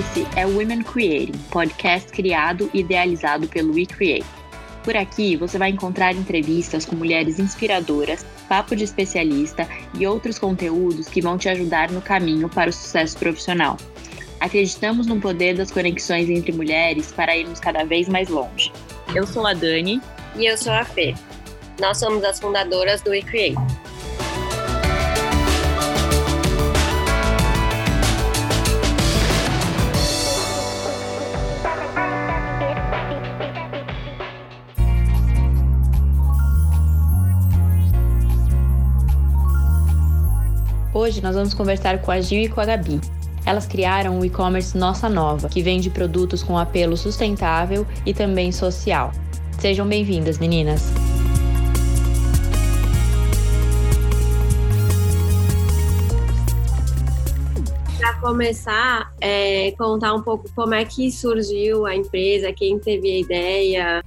Esse é o Women Creating, podcast criado e idealizado pelo We Create. Por aqui você vai encontrar entrevistas com mulheres inspiradoras, papo de especialista e outros conteúdos que vão te ajudar no caminho para o sucesso profissional. Acreditamos no poder das conexões entre mulheres para irmos cada vez mais longe. Eu sou a Dani. E eu sou a Fê. Nós somos as fundadoras do We Hoje nós vamos conversar com a Gil e com a Gabi. Elas criaram o e-commerce Nossa Nova, que vende produtos com apelo sustentável e também social. Sejam bem-vindas, meninas! Para começar, é, contar um pouco como é que surgiu a empresa, quem teve a ideia,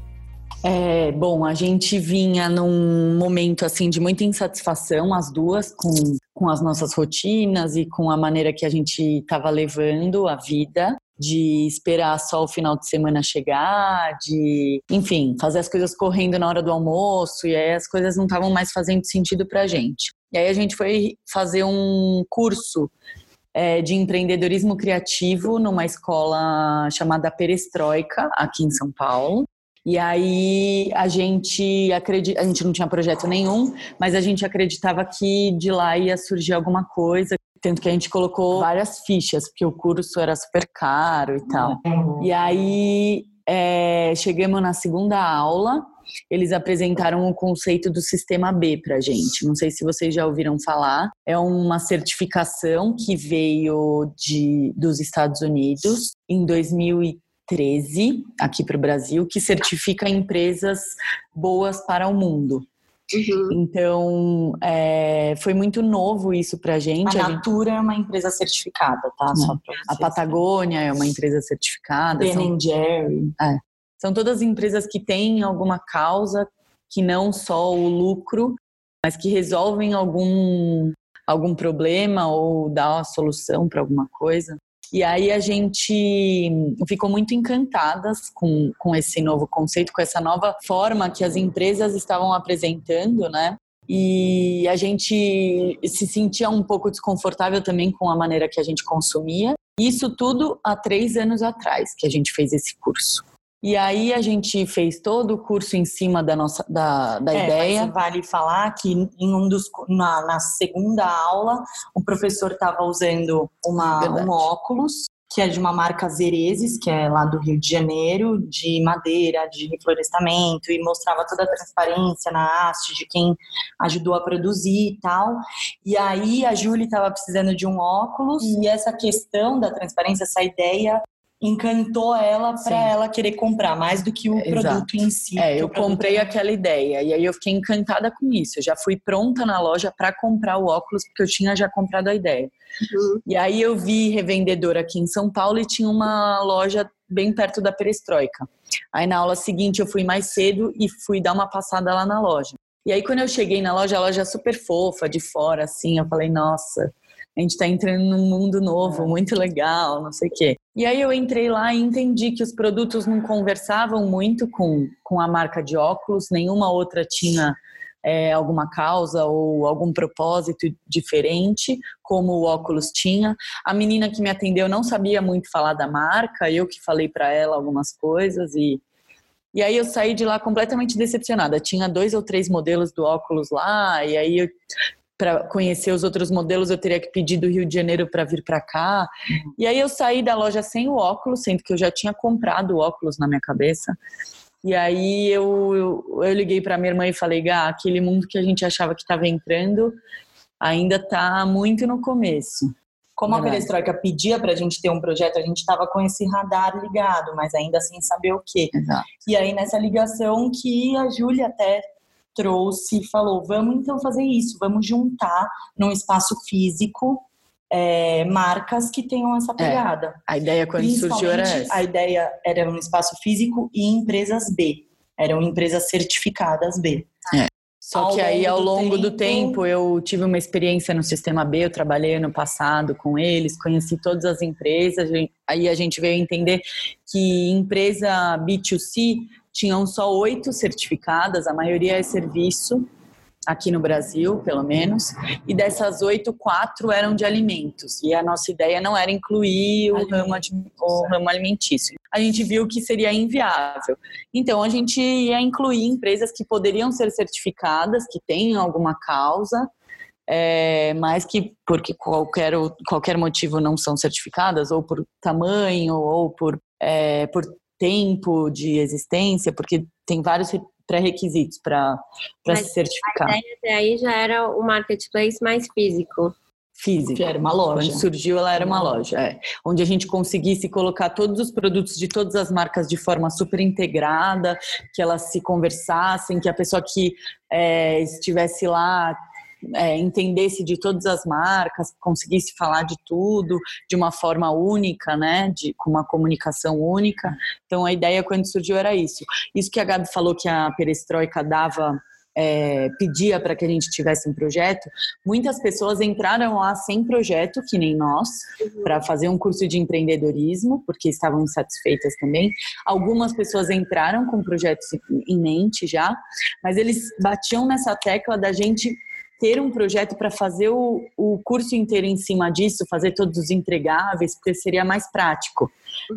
é, bom, a gente vinha num momento assim de muita insatisfação, as duas, com, com as nossas rotinas e com a maneira que a gente estava levando a vida, de esperar só o final de semana chegar, de, enfim, fazer as coisas correndo na hora do almoço, e aí as coisas não estavam mais fazendo sentido pra gente. E aí a gente foi fazer um curso é, de empreendedorismo criativo numa escola chamada Perestroika, aqui em São Paulo. E aí a gente acredita, a gente não tinha projeto nenhum, mas a gente acreditava que de lá ia surgir alguma coisa. Tanto que a gente colocou várias fichas, porque o curso era super caro e tal. E aí é, chegamos na segunda aula, eles apresentaram o conceito do sistema B para gente. Não sei se vocês já ouviram falar. É uma certificação que veio de, dos Estados Unidos em 2013 13 aqui para o Brasil que certifica empresas boas para o mundo. Uhum. Então, é, foi muito novo isso pra gente. A Natura gente... é uma empresa certificada, tá? a Patagônia é uma empresa certificada. Ben são... Jerry. É. São todas empresas que têm alguma causa que não só o lucro, mas que resolvem algum, algum problema ou dá a solução para alguma coisa. E aí a gente ficou muito encantadas com, com esse novo conceito, com essa nova forma que as empresas estavam apresentando, né? E a gente se sentia um pouco desconfortável também com a maneira que a gente consumia. Isso tudo há três anos atrás que a gente fez esse curso. E aí a gente fez todo o curso em cima da nossa da, da é, ideia. vale falar que em um dos na, na segunda aula o professor estava usando uma, um óculos que é de uma marca Zerezes, que é lá do Rio de Janeiro, de madeira, de reflorestamento, e mostrava toda a transparência na haste de quem ajudou a produzir e tal. E aí a Júlia estava precisando de um óculos, e essa questão da transparência, essa ideia encantou ela para ela querer comprar mais do que o Exato. produto em si. É, eu comprei aquela ideia e aí eu fiquei encantada com isso. Eu já fui pronta na loja para comprar o óculos porque eu tinha já comprado a ideia. Uhum. E aí eu vi revendedor aqui em São Paulo e tinha uma loja bem perto da Perestroika. Aí na aula seguinte eu fui mais cedo e fui dar uma passada lá na loja. E aí quando eu cheguei na loja, a loja super fofa de fora assim, eu falei, nossa, a gente está entrando num mundo novo, é. muito legal, não sei o quê. E aí eu entrei lá e entendi que os produtos não conversavam muito com, com a marca de óculos, nenhuma outra tinha é, alguma causa ou algum propósito diferente, como o óculos tinha. A menina que me atendeu não sabia muito falar da marca, eu que falei para ela algumas coisas e e aí eu saí de lá completamente decepcionada. Tinha dois ou três modelos do óculos lá, e aí eu para conhecer os outros modelos, eu teria que pedir do Rio de Janeiro para vir para cá. Uhum. E aí eu saí da loja sem o óculos, sendo que eu já tinha comprado óculos na minha cabeça. E aí eu, eu, eu liguei para minha irmã e falei, Gá, aquele mundo que a gente achava que estava entrando ainda está muito no começo. Como a Perestroika pedia para a gente ter um projeto, a gente estava com esse radar ligado, mas ainda sem saber o quê. Exato. E aí nessa ligação que a Júlia até trouxe e falou: vamos então fazer isso, vamos juntar num espaço físico é, marcas que tenham essa é, pegada. É, a ideia quando surgiu era essa. A ideia era um espaço físico e empresas B. Eram empresas certificadas B. É. Só ao que aí, ao longo do tempo... do tempo, eu tive uma experiência no Sistema B, eu trabalhei ano passado com eles, conheci todas as empresas, aí a gente veio entender que empresa B2C tinham só oito certificadas, a maioria é serviço, aqui no Brasil, pelo menos, e dessas oito, quatro eram de alimentos. E a nossa ideia não era incluir o, ramo, o ramo alimentício. A gente viu que seria inviável. Então, a gente ia incluir empresas que poderiam ser certificadas, que têm alguma causa, é, mas que, porque qualquer, qualquer motivo não são certificadas, ou por tamanho, ou por, é, por tempo de existência, porque tem vários pré-requisitos para se certificar. A ideia até aí já era o marketplace mais físico. Físico. Que era uma loja. Quando surgiu, ela era uma loja, é. Onde a gente conseguisse colocar todos os produtos de todas as marcas de forma super integrada, que elas se conversassem, que a pessoa que é, estivesse lá é, entendesse de todas as marcas, conseguisse falar de tudo de uma forma única, né, de, com uma comunicação única. Então a ideia quando surgiu era isso. Isso que a Gabi falou que a perestroika dava é, pedia para que a gente tivesse um projeto, muitas pessoas entraram lá sem projeto, que nem nós, uhum. para fazer um curso de empreendedorismo, porque estavam insatisfeitas também. Algumas pessoas entraram com projetos em mente já, mas eles batiam nessa tecla da gente ter um projeto para fazer o, o curso inteiro em cima disso, fazer todos os entregáveis, porque seria mais prático.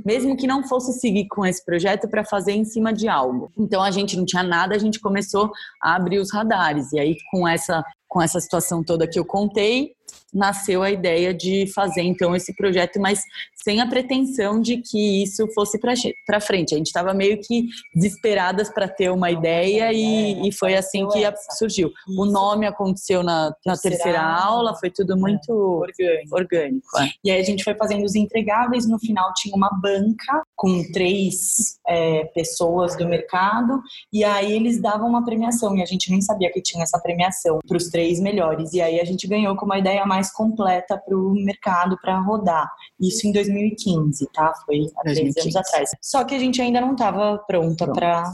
Mesmo que não fosse seguir com esse projeto para fazer em cima de algo. Então a gente não tinha nada, a gente começou a abrir os radares. E aí, com essa, com essa situação toda que eu contei, nasceu a ideia de fazer então esse projeto, mas sem a pretensão de que isso fosse para frente. A gente estava meio que desesperadas para ter uma ideia e, e foi assim que surgiu. O nome aconteceu na, na terceira aula, foi tudo muito orgânico. orgânico é. E aí a gente foi fazendo os entregáveis, no final tinha uma banca com três é, pessoas do mercado e aí eles davam uma premiação e a gente nem sabia que tinha essa premiação para os três melhores. E aí a gente ganhou com uma ideia mais completa para o mercado para rodar. Isso em 2015, tá? Foi há três anos atrás. Só que a gente ainda não estava pronta para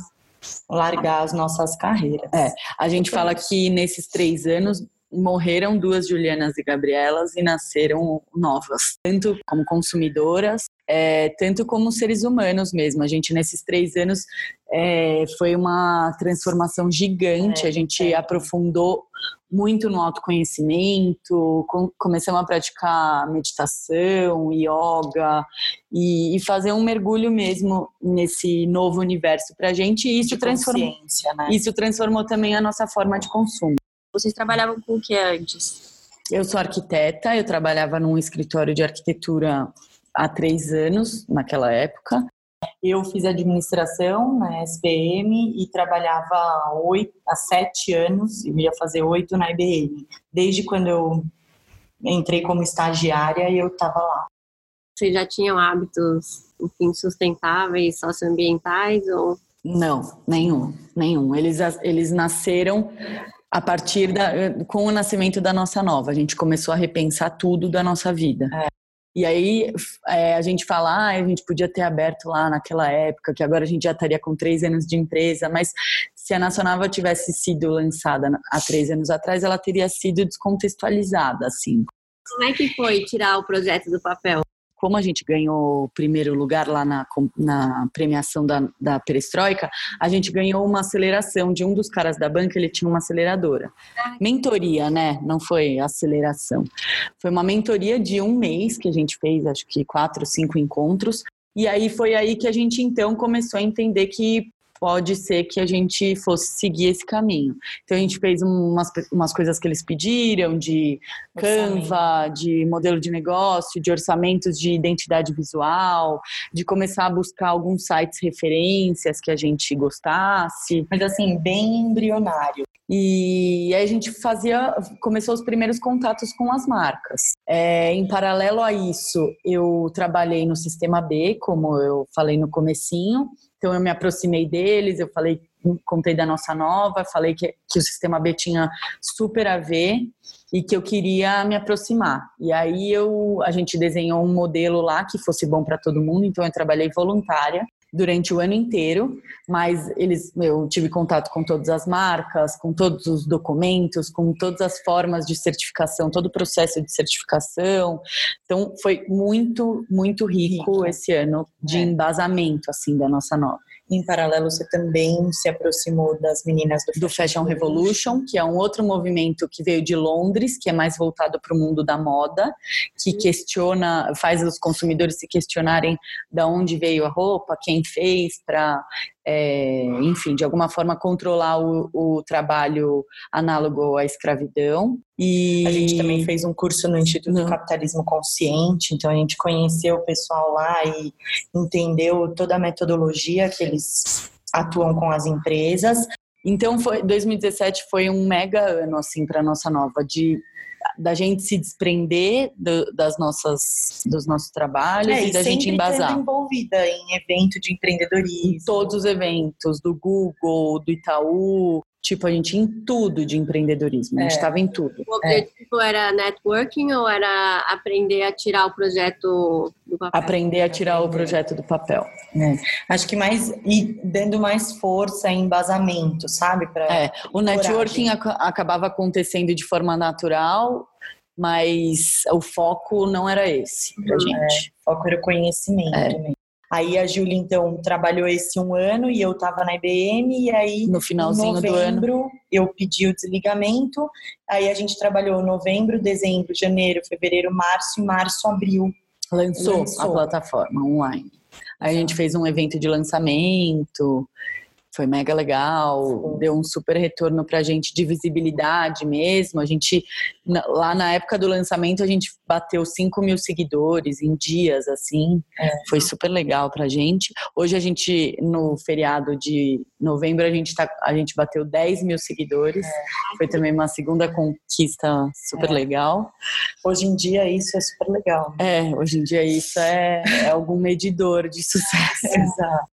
largar as nossas carreiras. É, a gente fala que nesses três anos morreram duas Julianas e Gabrielas e nasceram novas, tanto como consumidoras, é, tanto como seres humanos mesmo. A gente, nesses três anos, é, foi uma transformação gigante. É, a gente é. aprofundou muito no autoconhecimento, com, começamos a praticar meditação, yoga e, e, fazer um mergulho mesmo nesse novo universo para a gente. E isso transformou, né? isso transformou também a nossa forma de consumo. Vocês trabalhavam com o que antes? Eu sou arquiteta, eu trabalhava num escritório de arquitetura há três anos, naquela época. Eu fiz administração na SPM e trabalhava oito, há sete anos, eu ia fazer oito na IBM. Desde quando eu entrei como estagiária, eu estava lá. Vocês já tinham hábitos enfim, sustentáveis, socioambientais ou não, nenhum, nenhum. Eles, eles nasceram a partir da, com o nascimento da nossa nova. A gente começou a repensar tudo da nossa vida. É. E aí é, a gente fala, ah, a gente podia ter aberto lá naquela época, que agora a gente já estaria com três anos de empresa, mas se a Nacional tivesse sido lançada há três anos atrás, ela teria sido descontextualizada, assim. Como é que foi tirar o projeto do papel? Como a gente ganhou o primeiro lugar lá na, na premiação da, da Perestroika, a gente ganhou uma aceleração de um dos caras da banca, ele tinha uma aceleradora. Mentoria, né? Não foi aceleração. Foi uma mentoria de um mês que a gente fez, acho que quatro, cinco encontros. E aí foi aí que a gente então começou a entender que pode ser que a gente fosse seguir esse caminho. Então a gente fez umas, umas coisas que eles pediram, de Canva, de modelo de negócio, de orçamentos de identidade visual, de começar a buscar alguns sites referências que a gente gostasse. Mas assim, bem embrionário. E aí a gente fazia, começou os primeiros contatos com as marcas. É, em paralelo a isso, eu trabalhei no Sistema B, como eu falei no comecinho, então eu me aproximei deles, eu falei, contei da nossa nova, falei que, que o sistema B tinha super a ver e que eu queria me aproximar. E aí eu, a gente desenhou um modelo lá que fosse bom para todo mundo, então eu trabalhei voluntária durante o ano inteiro, mas eles, eu tive contato com todas as marcas, com todos os documentos, com todas as formas de certificação, todo o processo de certificação. Então foi muito, muito rico, rico. esse ano de é. embasamento assim da nossa nova. Em paralelo, você também se aproximou das meninas do, do Fashion Revolution, que é um outro movimento que veio de Londres, que é mais voltado para o mundo da moda, que questiona, faz os consumidores se questionarem da onde veio a roupa, quem fez, para é, enfim, de alguma forma controlar o, o, trabalho análogo à escravidão. E a gente também fez um curso no Instituto do Capitalismo Consciente, então a gente conheceu o pessoal lá e entendeu toda a metodologia que eles atuam com as empresas. Então foi 2017 foi um mega ano assim para nossa nova de da gente se desprender do, das nossas, dos nossos trabalhos é, e, da gente embasar. envolvida em evento de empreendedorismo. Todos os eventos do Google, do Itaú, Tipo, a gente em tudo de empreendedorismo, a gente estava é. em tudo. O objetivo é. era networking ou era aprender a tirar o projeto do papel? Aprender a tirar aprender. o projeto do papel. É. Acho que mais, e dando mais força e embasamento, sabe? Pra é, o networking ac acabava acontecendo de forma natural, mas o foco não era esse pra uhum. gente. É, o foco era o conhecimento é. Aí a Júlia, então, trabalhou esse um ano e eu estava na IBM, e aí no finalzinho novembro, do ano eu pedi o desligamento. Aí a gente trabalhou novembro, dezembro, janeiro, fevereiro, março, e março, abril. Lançou, Lançou. a plataforma online. Aí a gente fez um evento de lançamento, foi mega legal, deu um super retorno pra gente de visibilidade mesmo. A gente, lá na época do lançamento, a gente bateu 5 mil seguidores em dias, assim. É. Foi super legal pra gente. Hoje a gente, no feriado de novembro, a gente, tá, a gente bateu 10 mil seguidores. É. Foi também uma segunda conquista super é. legal. Hoje em dia isso é super legal. É, hoje em dia isso é, é algum medidor de sucesso. Exato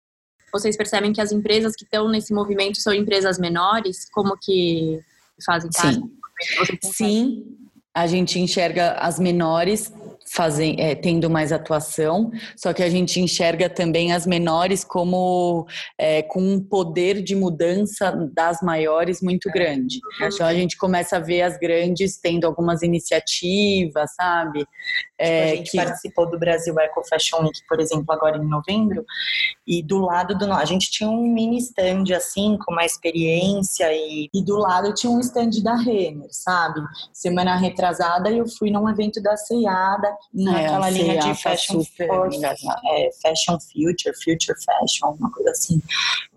vocês percebem que as empresas que estão nesse movimento são empresas menores? Como que fazem parte? Sim, Sim a gente enxerga as menores fazem, é, tendo mais atuação, só que a gente enxerga também as menores como é, com um poder de mudança das maiores muito grande. Então a gente começa a ver as grandes tendo algumas iniciativas, sabe? É, tipo, a gente que... participou do Brasil Eco Fashion Week, por exemplo, agora em novembro, e do lado do a gente tinha um mini stand assim, com uma experiência, e, e do lado tinha um stand da Renner, sabe? Semana retrasada eu fui num evento da Ceada naquela é, linha de fashion, for, é, fashion future, future fashion, uma coisa assim.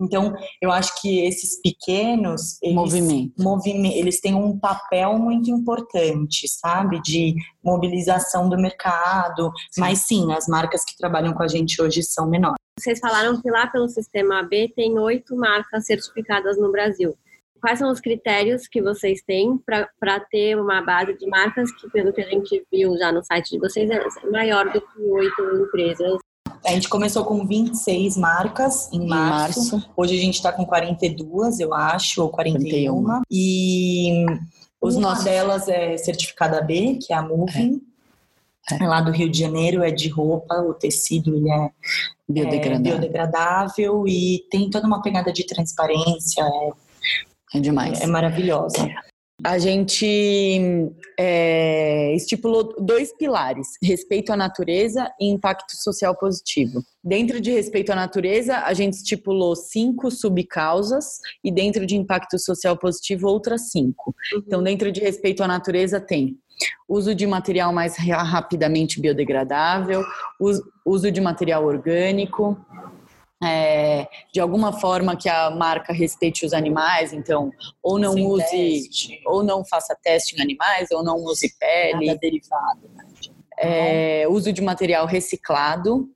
Então, eu acho que esses pequenos eles, movimento. movimento, eles têm um papel muito importante, sabe, de mobilização do mercado. Sim. Mas sim, as marcas que trabalham com a gente hoje são menores. Vocês falaram que lá pelo sistema B tem oito marcas certificadas no Brasil quais são os critérios que vocês têm para ter uma base de marcas que, pelo que a gente viu já no site de vocês, é maior do que oito empresas? A gente começou com 26 marcas em, em março. março. Hoje a gente está com 42, eu acho, ou 41. 41. E Os uma nossos... delas é certificada B, que é a Moving. É. É. Lá do Rio de Janeiro é de roupa, o tecido ele é biodegradável. é biodegradável e tem toda uma pegada de transparência, é é demais. É maravilhosa. A gente é, estipulou dois pilares: respeito à natureza e impacto social positivo. Dentro de respeito à natureza, a gente estipulou cinco subcausas e dentro de impacto social positivo, outras cinco. Uhum. Então, dentro de respeito à natureza, tem uso de material mais rapidamente biodegradável, uso de material orgânico, é, de alguma forma que a marca respeite os animais, então ou não Sem use teste. ou não faça teste em animais ou não use pele, Nada derivado, né? é, uso de material reciclado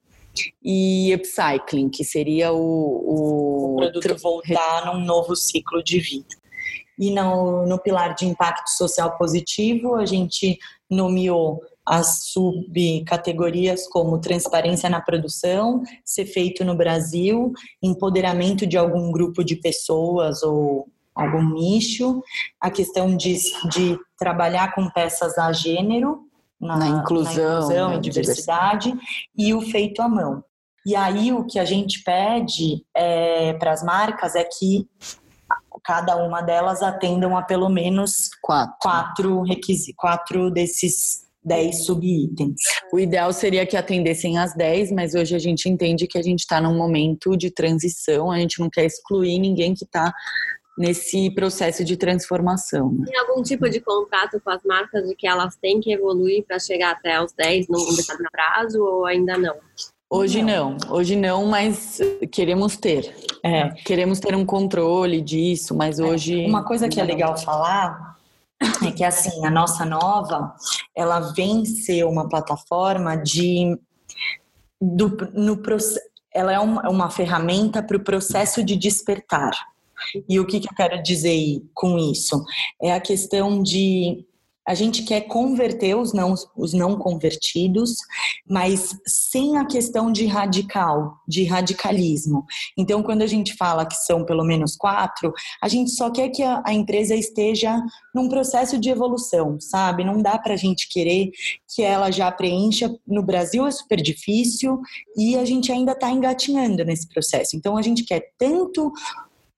e upcycling, que seria o, o, o produto voltar num novo ciclo de vida. E no, no pilar de impacto social positivo, a gente nomeou as subcategorias como transparência na produção, ser feito no Brasil, empoderamento de algum grupo de pessoas ou algum nicho, a questão de, de trabalhar com peças a gênero, na, na inclusão, na inclusão e diversidade, e o feito à mão. E aí o que a gente pede é, para as marcas é que cada uma delas atendam a pelo menos quatro, quatro requisitos, quatro desses 10 subitens. O ideal seria que atendessem as 10, mas hoje a gente entende que a gente está num momento de transição, a gente não quer excluir ninguém que está nesse processo de transformação. Né? Tem algum tipo de contato com as marcas de que elas têm que evoluir para chegar até os 10 num determinado prazo ou ainda não? Hoje não. não, hoje não, mas queremos ter. É. Queremos ter um controle disso, mas é. hoje. Uma coisa que é legal falar é que assim, a nossa nova, ela vem ser uma plataforma de do, no ela é uma, uma ferramenta para o processo de despertar. E o que, que eu quero dizer com isso? É a questão de a gente quer converter os não, os não convertidos, mas sem a questão de radical, de radicalismo. Então, quando a gente fala que são pelo menos quatro, a gente só quer que a, a empresa esteja num processo de evolução, sabe? Não dá para a gente querer que ela já preencha. No Brasil é super difícil e a gente ainda está engatinhando nesse processo. Então, a gente quer tanto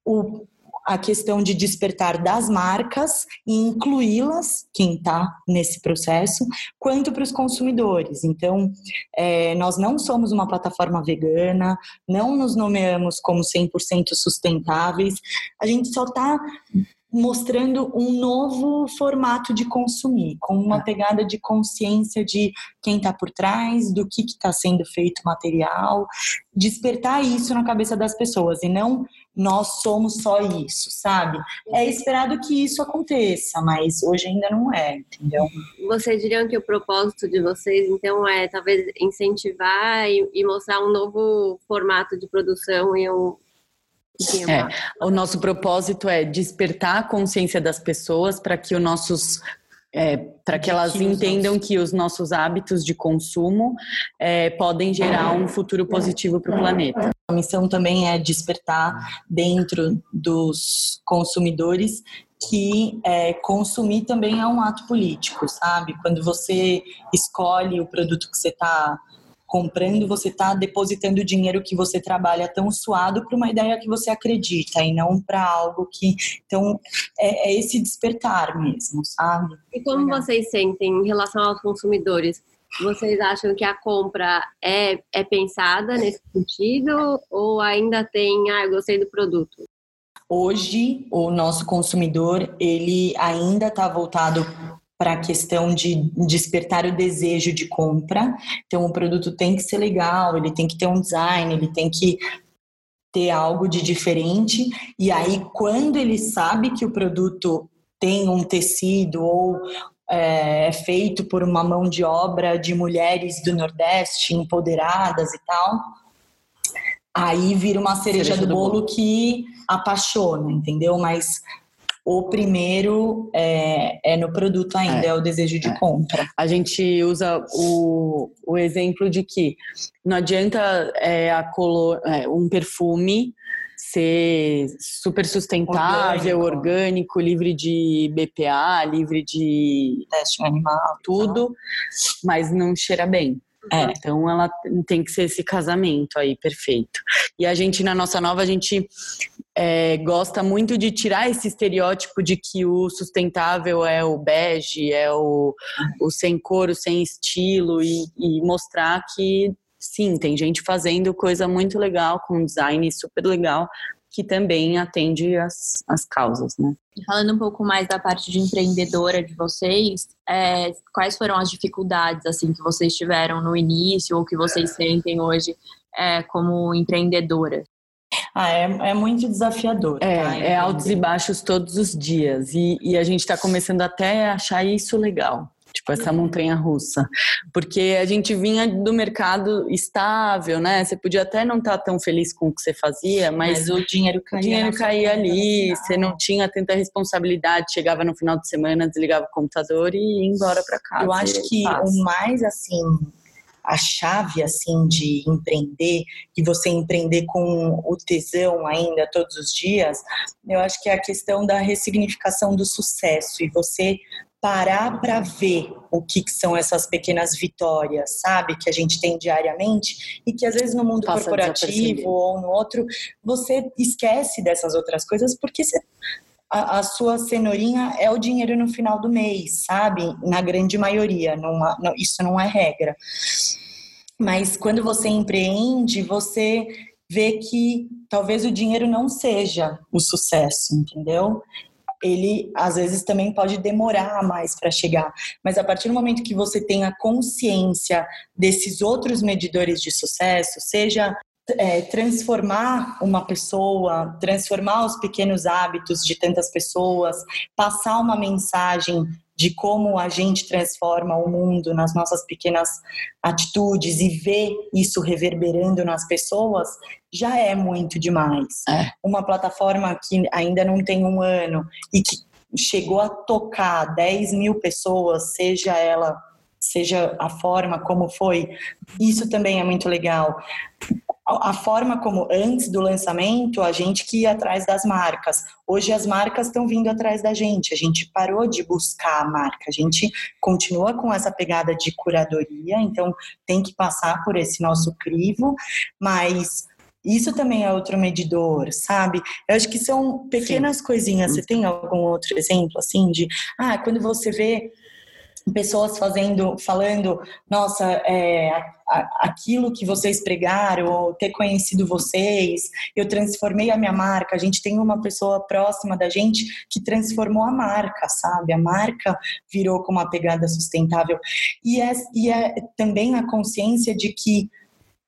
o a questão de despertar das marcas e incluí-las, quem está nesse processo, quanto para os consumidores. Então, é, nós não somos uma plataforma vegana, não nos nomeamos como 100% sustentáveis, a gente só está mostrando um novo formato de consumir, com uma é. pegada de consciência de quem está por trás, do que está sendo feito material, despertar isso na cabeça das pessoas e não nós somos só isso, sabe? É esperado que isso aconteça, mas hoje ainda não é, entendeu? Vocês diriam que o propósito de vocês, então, é talvez incentivar e, e mostrar um novo formato de produção e um, é, o nosso propósito é despertar a consciência das pessoas para que os nossos é, para que elas entendam que os nossos hábitos de consumo é, podem gerar um futuro positivo para o planeta. A missão também é despertar dentro dos consumidores que é, consumir também é um ato político, sabe? Quando você escolhe o produto que você está comprando, você está depositando o dinheiro que você trabalha tão suado para uma ideia que você acredita e não para algo que. Então, é, é, esse despertar mesmo, sabe? E como vocês sentem em relação aos consumidores? Vocês acham que a compra é, é pensada nesse sentido ou ainda tem, ah, eu gostei do produto? Hoje, o nosso consumidor, ele ainda está voltado para a questão de despertar o desejo de compra. Então, o produto tem que ser legal, ele tem que ter um design, ele tem que ter algo de diferente. E aí, quando ele sabe que o produto tem um tecido ou é, é feito por uma mão de obra de mulheres do Nordeste empoderadas e tal, aí vira uma cereja, cereja do, do bolo, bolo que apaixona, entendeu? Mas o primeiro é, é no produto ainda, é, é o desejo de é. compra. A gente usa o, o exemplo de que não adianta é, a color, é, um perfume ser super sustentável, orgânico. orgânico. livre de BPA, livre de teste animal, tudo, mas não cheira bem. É, então ela tem que ser esse casamento aí perfeito. E a gente na nossa nova a gente é, gosta muito de tirar esse estereótipo de que o sustentável é o bege, é o, o sem cor, o sem estilo e, e mostrar que sim, tem gente fazendo coisa muito legal com design super legal que também atende as, as causas, né? Falando um pouco mais da parte de empreendedora de vocês, é, quais foram as dificuldades assim que vocês tiveram no início ou que vocês sentem hoje é, como empreendedora? Ah, é, é muito desafiador. É, tá? é altos e baixos todos os dias. E, e a gente está começando até a achar isso legal tipo essa montanha russa, porque a gente vinha do mercado estável, né? Você podia até não estar tá tão feliz com o que você fazia, mas, mas o dinheiro caía, o dinheiro caía ali, você não tinha tanta responsabilidade, chegava no final de semana, desligava o computador e ia embora para casa. Eu acho que o mais assim a chave assim de empreender e você empreender com o tesão ainda todos os dias, eu acho que é a questão da ressignificação do sucesso e você parar para ver o que, que, são essas pequenas vitórias, sabe, que a gente tem diariamente e que às vezes no mundo Passa corporativo ou no outro você esquece dessas outras coisas porque você, a, a, sua cenourinha é o dinheiro no final do mês, sabe? Na grande maioria, não, não, isso não é regra. Mas quando você empreende, você vê que talvez o dinheiro não seja o sucesso, entendeu? Ele às vezes também pode demorar mais para chegar, mas a partir do momento que você tem a consciência desses outros medidores de sucesso, seja é, transformar uma pessoa, transformar os pequenos hábitos de tantas pessoas, passar uma mensagem de como a gente transforma o mundo nas nossas pequenas atitudes e ver isso reverberando nas pessoas, já é muito demais. É. Uma plataforma que ainda não tem um ano e que chegou a tocar 10 mil pessoas, seja ela, seja a forma como foi, isso também é muito legal a forma como antes do lançamento a gente que ia atrás das marcas. Hoje as marcas estão vindo atrás da gente. A gente parou de buscar a marca. A gente continua com essa pegada de curadoria, então tem que passar por esse nosso crivo, mas isso também é outro medidor, sabe? Eu acho que são pequenas Sim. coisinhas. Você tem algum outro exemplo assim de, ah, quando você vê pessoas fazendo, falando, nossa, é, aquilo que vocês pregaram, ter conhecido vocês, eu transformei a minha marca. A gente tem uma pessoa próxima da gente que transformou a marca, sabe? A marca virou com uma pegada sustentável. E é, e é também a consciência de que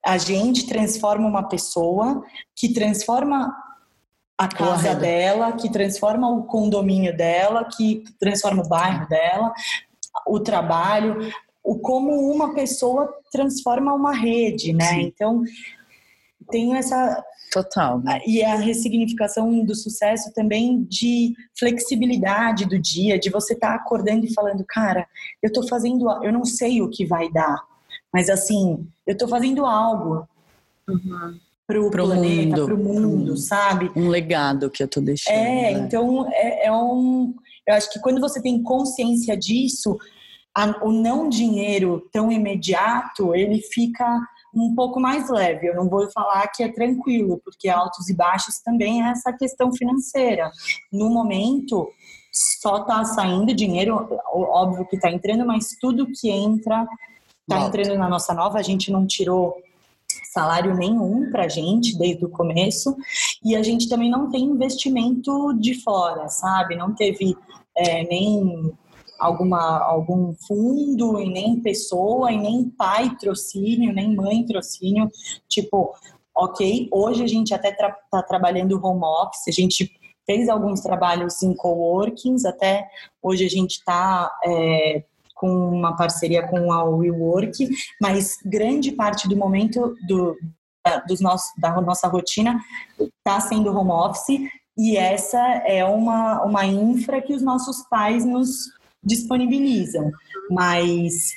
a gente transforma uma pessoa que transforma a casa dela, que transforma o condomínio dela, que transforma o bairro dela, o trabalho, o como uma pessoa transforma uma rede, né? Sim. Então tem essa total né? e a ressignificação do sucesso também de flexibilidade do dia, de você estar tá acordando e falando, cara, eu tô fazendo, eu não sei o que vai dar, mas assim, eu tô fazendo algo. Uhum para o planeta, para o mundo, sabe? Um legado que eu tô deixando. É, né? então é, é, um. Eu acho que quando você tem consciência disso, a, o não dinheiro tão imediato ele fica um pouco mais leve. Eu não vou falar que é tranquilo, porque altos e baixos também é essa questão financeira. No momento, só está saindo dinheiro, óbvio que está entrando, mas tudo que entra está entrando na nossa nova. A gente não tirou salário nenhum para a gente desde o começo e a gente também não tem investimento de fora, sabe? Não teve é, nem alguma algum fundo e nem pessoa e nem pai trocínio nem mãe trocínio tipo ok hoje a gente até está tra trabalhando home office a gente fez alguns trabalhos em coworkings até hoje a gente está é, com uma parceria com a WeWork, mas grande parte do momento do, da, dos nossos, da nossa rotina está sendo home office e essa é uma, uma infra que os nossos pais nos disponibilizam, mas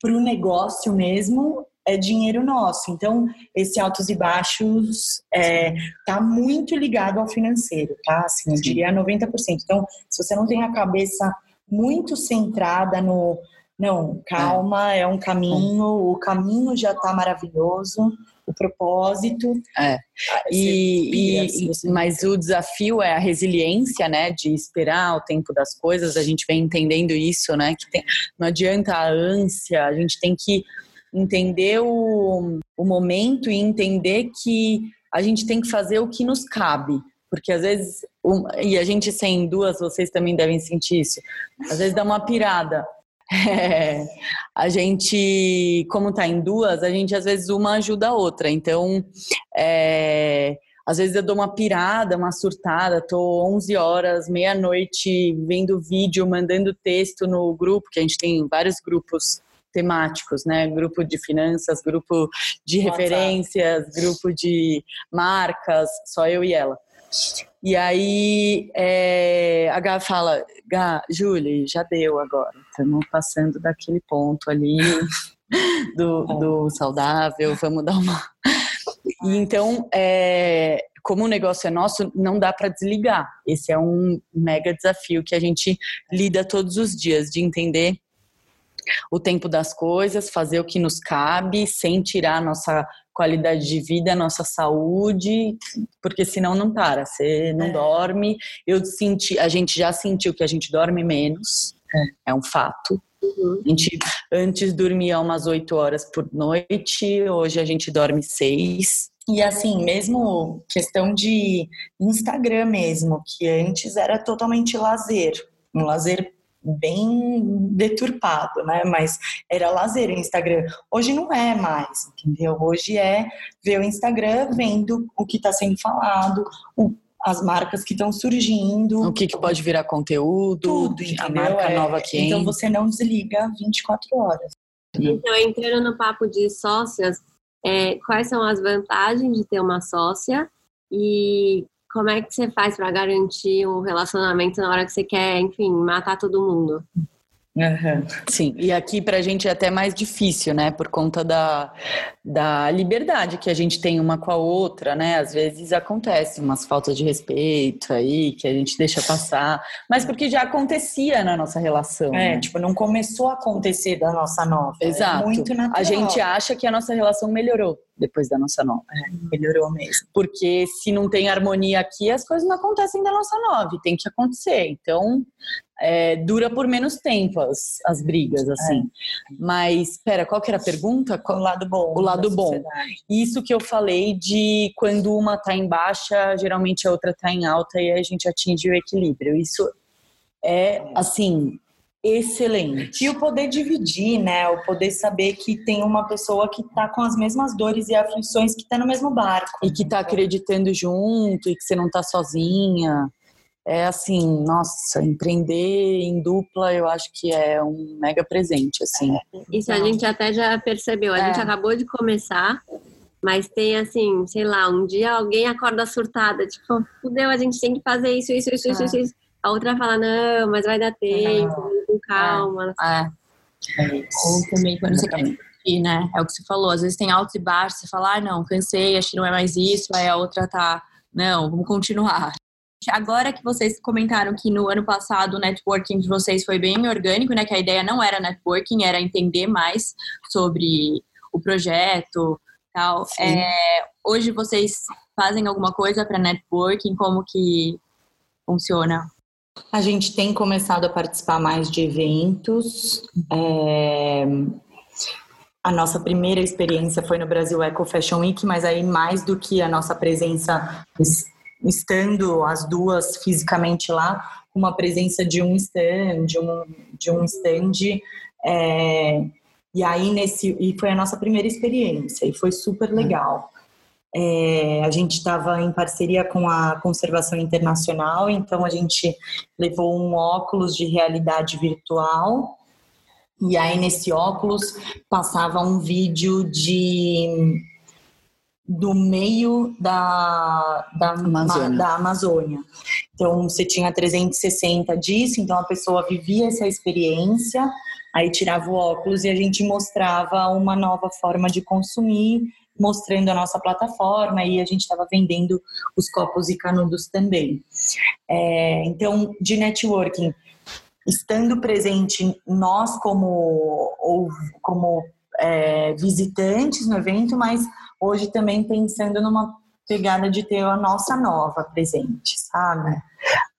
para o negócio mesmo é dinheiro nosso. Então, esse altos e baixos está é, tá muito ligado ao financeiro, tá? Assim, eu diria 90%. Então, se você não tem a cabeça muito centrada no não, calma, é, é um caminho, o caminho já está maravilhoso, o propósito. É. Ah, e, e, mas o desafio é a resiliência, né, de esperar o tempo das coisas. A gente vem entendendo isso, né, que tem, não adianta a ânsia, a gente tem que entender o, o momento e entender que a gente tem que fazer o que nos cabe. Porque às vezes, e a gente sem duas, vocês também devem sentir isso, às vezes dá uma pirada. É, a gente, como tá em duas, a gente às vezes uma ajuda a outra. Então, é, às vezes eu dou uma pirada, uma surtada, tô 11 horas, meia-noite, vendo vídeo, mandando texto no grupo, que a gente tem vários grupos temáticos, né? Grupo de finanças, grupo de referências, grupo de marcas, só eu e ela. E aí é, a Gá fala, Gá, Julie, já deu agora. Estamos passando daquele ponto ali do, do saudável, vamos dar uma. E então, é, como o negócio é nosso, não dá para desligar. Esse é um mega desafio que a gente lida todos os dias, de entender o tempo das coisas, fazer o que nos cabe, sem tirar a nossa qualidade de vida, a nossa saúde, porque senão não para, você não é. dorme. Eu senti, a gente já sentiu que a gente dorme menos, é, é um fato. Uhum. A gente antes dormia umas 8 horas por noite, hoje a gente dorme seis. E assim, mesmo questão de Instagram mesmo, que antes era totalmente lazer, um lazer bem deturpado, né? Mas era lazer o Instagram. Hoje não é mais, entendeu? Hoje é ver o Instagram vendo o que está sendo falado, o, as marcas que estão surgindo. O que, que pode virar conteúdo, tudo, entendeu? a marca é, nova que Então você não desliga 24 horas. Então, entrando no papo de sócias, é, quais são as vantagens de ter uma sócia e como é que você faz para garantir um relacionamento na hora que você quer, enfim, matar todo mundo? Uhum. Sim, e aqui para a gente é até mais difícil, né? Por conta da, da liberdade que a gente tem uma com a outra, né? Às vezes acontece umas faltas de respeito aí que a gente deixa passar, mas porque já acontecia na nossa relação. É, né? tipo, não começou a acontecer da nossa nova. É Exato. É muito natural. A gente acha que a nossa relação melhorou depois da nossa nova. É, melhorou mesmo. Porque se não tem harmonia aqui, as coisas não acontecem da nossa nova, tem que acontecer. Então, é, dura por menos tempo as, as brigas, assim. É. Mas, espera, qual que era a pergunta? O lado bom. O lado bom. Isso que eu falei de quando uma tá em baixa, geralmente a outra tá em alta e a gente atinge o equilíbrio. Isso é, assim, excelente. E o poder dividir, né? O poder saber que tem uma pessoa que tá com as mesmas dores e aflições que tá no mesmo barco. E que tá acreditando junto e que você não tá sozinha é assim, nossa, empreender em dupla eu acho que é um mega presente, assim. Isso a gente até já percebeu, a é. gente acabou de começar, mas tem assim, sei lá, um dia alguém acorda surtada, tipo, fudeu, a gente tem que fazer isso, isso, isso, isso, é. isso. A outra fala, não, mas vai dar tempo, com calma. É. é. Ou também quando você quer e, né? É o que você falou, às vezes tem altos e baixos, você fala, ah, não, cansei, acho que não é mais isso, aí a outra tá, não, vamos continuar. Agora que vocês comentaram que no ano passado o networking de vocês foi bem orgânico, né? Que a ideia não era networking, era entender mais sobre o projeto, tal. É, hoje vocês fazem alguma coisa para networking? Como que funciona? A gente tem começado a participar mais de eventos. É... A nossa primeira experiência foi no Brasil Eco Fashion Week, mas aí mais do que a nossa presença estando as duas fisicamente lá, uma presença de um stand, de um, de um stand. É, e aí nesse e foi a nossa primeira experiência e foi super legal. É, a gente estava em parceria com a Conservação Internacional, então a gente levou um óculos de realidade virtual e aí nesse óculos passava um vídeo de do meio da, da, Amazônia. da Amazônia. Então, você tinha 360 disso, então a pessoa vivia essa experiência, aí tirava o óculos e a gente mostrava uma nova forma de consumir, mostrando a nossa plataforma e a gente estava vendendo os copos e canudos também. É, então, de networking, estando presente nós como, ou, como é, visitantes no evento, mas hoje também pensando numa pegada de ter a nossa nova presente, sabe?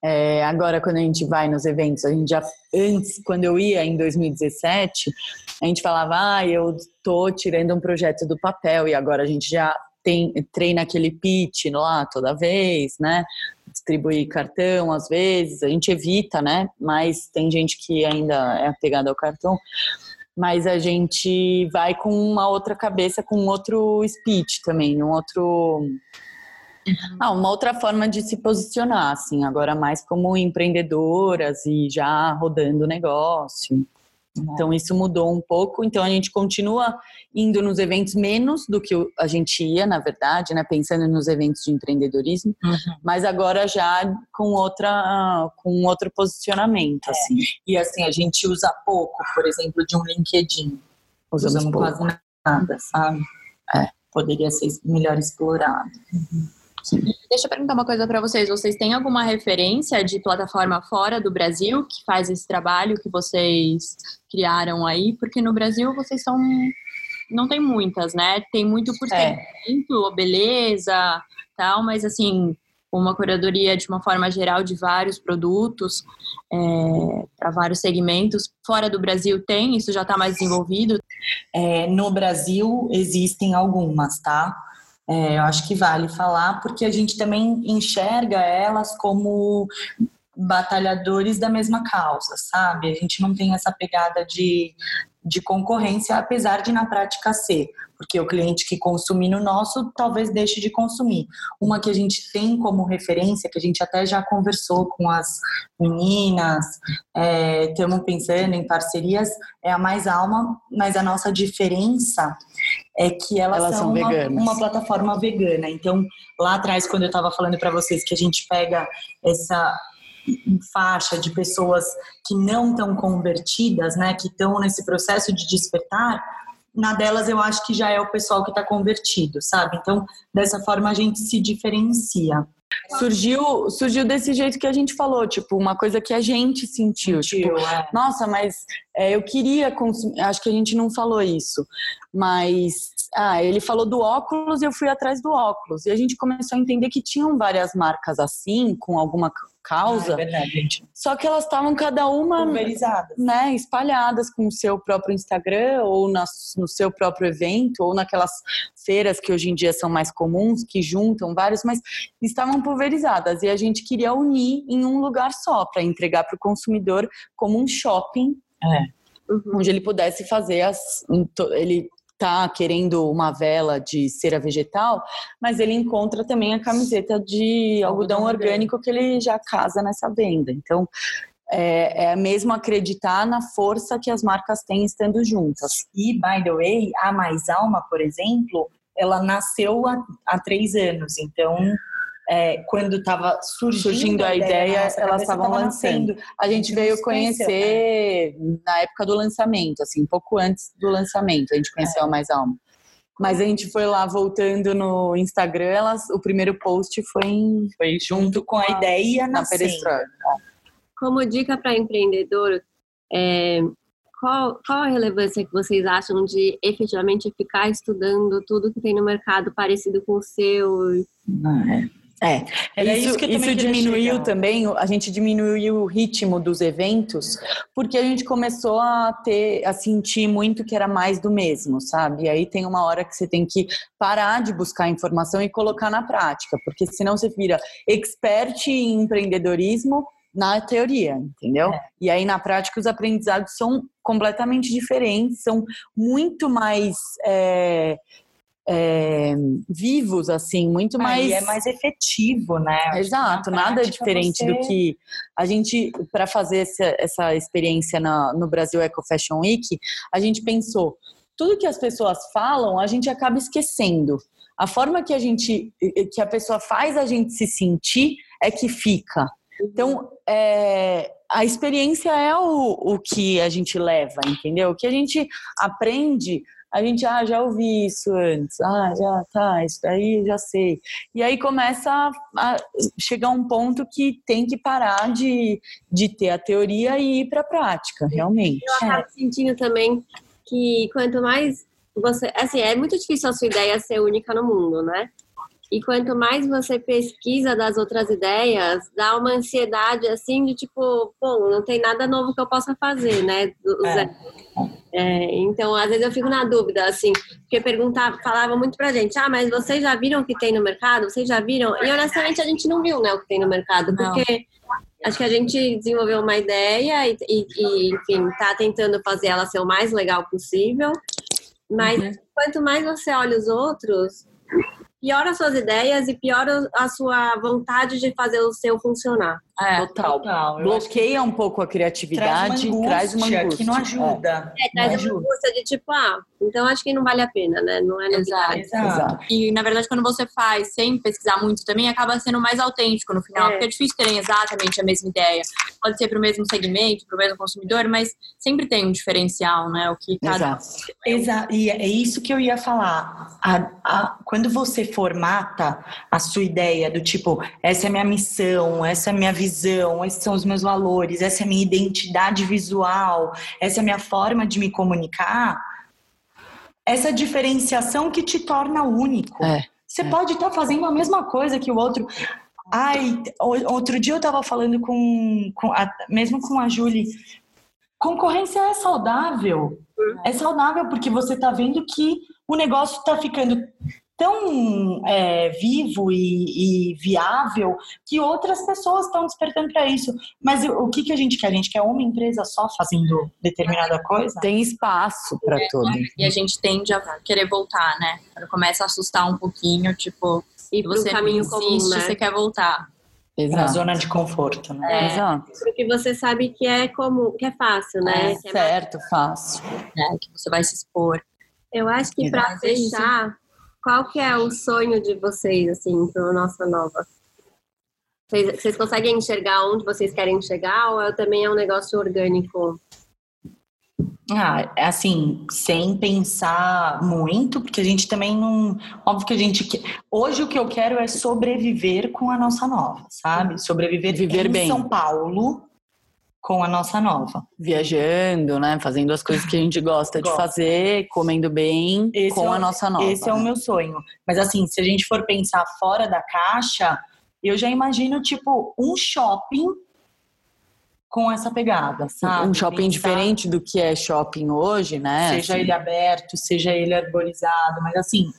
É, agora, quando a gente vai nos eventos, a gente já antes, quando eu ia em 2017, a gente falava, ah, eu tô tirando um projeto do papel e agora a gente já tem treina aquele pitch lá toda vez, né? Distribuir cartão às vezes, a gente evita, né? Mas tem gente que ainda é apegada ao cartão mas a gente vai com uma outra cabeça, com outro speech também, um outro. Uhum. Ah, uma outra forma de se posicionar, assim, agora mais como empreendedoras e já rodando o negócio. Então isso mudou um pouco. Então a gente continua indo nos eventos menos do que a gente ia, na verdade, né? Pensando nos eventos de empreendedorismo, uhum. mas agora já com outra, com outro posicionamento, é. assim. E assim a gente usa pouco, por exemplo, de um LinkedIn. Usamos, Usamos quase nada, sabe? É. Poderia ser melhor explorado. Uhum. Deixa eu perguntar uma coisa para vocês. Vocês têm alguma referência de plataforma fora do Brasil que faz esse trabalho que vocês criaram aí? Porque no Brasil vocês são. Não tem muitas, né? Tem muito por É. beleza, tal, mas assim, uma curadoria de uma forma geral de vários produtos para vários segmentos. Fora do Brasil tem, isso já está mais desenvolvido. É, no Brasil existem algumas, tá? É, eu acho que vale falar, porque a gente também enxerga elas como batalhadores da mesma causa, sabe? A gente não tem essa pegada de, de concorrência, apesar de na prática ser, porque o cliente que consumir no nosso talvez deixe de consumir. Uma que a gente tem como referência, que a gente até já conversou com as meninas, estamos pensando em parcerias, é a Mais Alma, mas a nossa diferença é que elas, Elas são, são uma, uma plataforma vegana. Então, lá atrás, quando eu estava falando para vocês que a gente pega essa faixa de pessoas que não estão convertidas, né, que estão nesse processo de despertar, na delas eu acho que já é o pessoal que está convertido, sabe? Então, dessa forma a gente se diferencia. Surgiu, surgiu desse jeito que a gente falou, tipo, uma coisa que a gente sentiu. Tipo, é. nossa, mas é, eu queria consumir. Acho que a gente não falou isso. Mas ah, ele falou do óculos e eu fui atrás do óculos. E a gente começou a entender que tinham várias marcas assim, com alguma causa. Ah, é verdade, gente. Só que elas estavam cada uma Pulverizadas. né, espalhadas com o seu próprio Instagram ou na- no seu próprio evento ou naquelas feiras que hoje em dia são mais comuns, que juntam vários, mas estavam pulverizadas e a gente queria unir em um lugar só para entregar para o consumidor como um shopping Uhum. onde ele pudesse fazer as ele tá querendo uma vela de cera vegetal, mas ele encontra também a camiseta de algodão, Algodão orgânico que ele já casa nessa venda. Então, é, é mesmo acreditar na força que as marcas têm estando juntas. E, by the way, a Mais Alma, por exemplo, ela nasceu há, há três anos. Então, é, quando estava surgindo, Surgindo a ideia, nossa elas estavam tava lançando. A gente veio conheceu, conhecer na época do lançamento, assim, pouco antes do lançamento, a gente conheceu a Mais Alma. Mas a gente foi lá voltando no Instagram, elas, o primeiro post foi, em, Foi junto com a ideia na perestroika. Como dica para empreendedor, é, qual, qual a relevância que vocês acham de efetivamente ficar estudando tudo que tem no mercado parecido com o seu? É, Era isso, isso que isso diminuiu chegar. também, a gente diminuiu o ritmo dos eventos, porque a gente começou a ter, a sentir muito que era mais do mesmo, sabe? E aí tem uma hora que você tem que parar de buscar informação e colocar na prática, porque senão você vira expert em empreendedorismo na teoria, entendeu? E aí na prática os aprendizados são completamente diferentes, são muito mais é, é, vivos, assim, muito mais Aí é mais efetivo, né? Exato, na nada diferente você- do que a gente, para fazer essa, essa experiência na- no Brasil Eco Fashion Week, a gente pensou, tudo que as pessoas falam, a gente acaba esquecendo. A forma que a gente, que a pessoa faz a gente se sentir é que fica. Então, é, a experiência é o, o que a gente leva, entendeu? O que a gente aprende, a gente, ah, já ouvi isso antes, ah, já, tá, isso daí já sei. E aí começa a, a chegar um ponto que tem que parar de, de ter a teoria e ir para a prática, realmente. Eu acabo sentindo também que quanto mais você. Assim, é muito difícil a sua ideia ser única no mundo, né? E quanto mais você pesquisa das outras ideias, dá uma ansiedade assim de tipo, pô, não tem nada novo que eu possa fazer, né? É. É, então, às vezes eu fico na dúvida, assim, porque perguntava, falava muito pra gente, ah, mas vocês já viram o que tem no mercado? Vocês já viram? E honestamente a gente não viu, né, o que tem no mercado, Não. porque acho que a gente desenvolveu uma ideia e, e- e, enfim, tá tentando fazer ela ser o mais legal possível. Mas Uhum. quanto mais você olha os outros, pior as suas ideias e pior a sua vontade de fazer o seu funcionar. É, total. total. Bloqueia um pouco a criatividade, traz uma angústia, traz uma angústia. que não ajuda. É, traz não uma angústia de tipo, ah, então acho que não vale a pena, né? Não é Exato. Exato. E na verdade, quando você faz sem pesquisar muito também, acaba sendo mais autêntico no final, é. porque é difícil terem exatamente a mesma ideia. Pode ser para o mesmo segmento, para o mesmo consumidor, mas sempre tem um diferencial, né? O que cada. Exato. Exato. E é isso que eu ia falar. A, a, quando você formata a sua ideia do tipo, essa é a minha missão, essa é a minha visão visão, esses são os meus valores, essa é a minha identidade visual, essa é a minha forma de me comunicar, essa diferenciação que te torna único. É, Você é. pode estar tá fazendo a mesma coisa que o outro. Ai, outro dia eu estava falando com, com a, mesmo com a Julie, concorrência é saudável. É saudável porque você está vendo que o negócio está ficando tão é, vivo e, e, viável que outras pessoas estão despertando para isso. Mas o, que, que a gente quer? A gente quer uma empresa só fazendo determinada coisa? Tem espaço para é, tudo. E a gente tende a querer voltar, né? Quando começa a assustar um pouquinho, tipo, e você caminho insiste, comum, né? você quer voltar. Exato. Na zona de conforto, né? É, Exato. Porque você sabe que é comum, que é fácil, né? É, é certo, mais... fácil. É, que você vai se expor. Eu acho que para fechar, qual que é o sonho de vocês, assim, para Nossa Nova? Vocês, vocês, conseguem enxergar onde vocês querem chegar ou é, também é um negócio orgânico? Ah, é assim, sem pensar muito, porque a gente também não. Óbvio que a gente. Hoje o que eu quero é sobreviver com a nossa nova, sabe? Sobreviver Viver em bem. São Paulo com a nossa nova. Viajando, né? Fazendo as coisas que a gente gosta de fazer, comendo bem esse com é, a nossa nova. Esse é o meu sonho. Mas assim, se a gente for pensar fora da caixa, eu já imagino tipo um shopping com essa pegada, sabe? Um shopping Pensar, diferente do que é shopping hoje, né? Seja assim. ele aberto, seja ele arborizado, mas assim,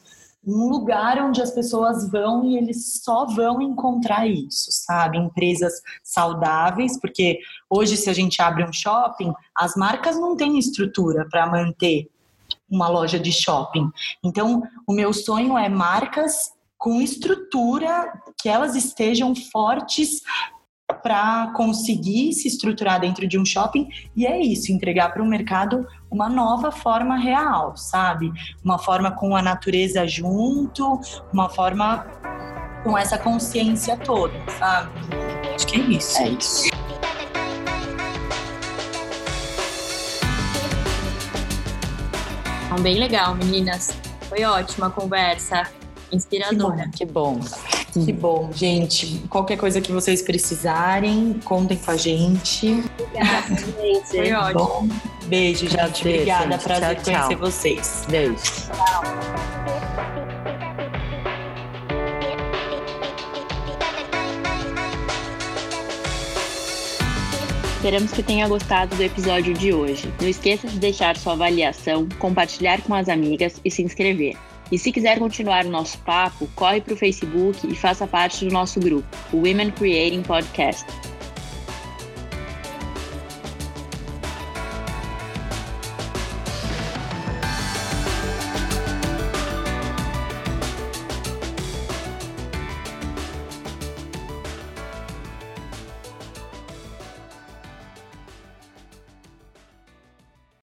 um lugar onde as pessoas vão e eles só vão encontrar isso, sabe? Empresas saudáveis, porque hoje, se a gente abre um shopping, as marcas não têm estrutura para manter uma loja de shopping. Então, o meu sonho é marcas com estrutura que elas estejam fortes para conseguir se estruturar dentro de um shopping e é isso, entregar para o mercado uma nova forma real, sabe? Uma forma com a natureza junto, uma forma com essa consciência toda, sabe? Acho que é isso. É isso. Então, bem legal, meninas. Foi ótima a conversa, inspiradora. Que bom. Que bom. Que bom, gente. Qualquer coisa que vocês precisarem, contem com a gente. Obrigada, gente. Foi ótimo. Bom, beijo, gente. Obrigada. Gente. Prazer tchau, conhecer tchau. vocês. Beijo. Tchau. Esperamos que tenha gostado do episódio de hoje. Não esqueça de deixar sua avaliação, compartilhar com as amigas e se inscrever. E se quiser continuar o nosso papo, corre para o Facebook e faça parte do nosso grupo, o Women Creating Podcast.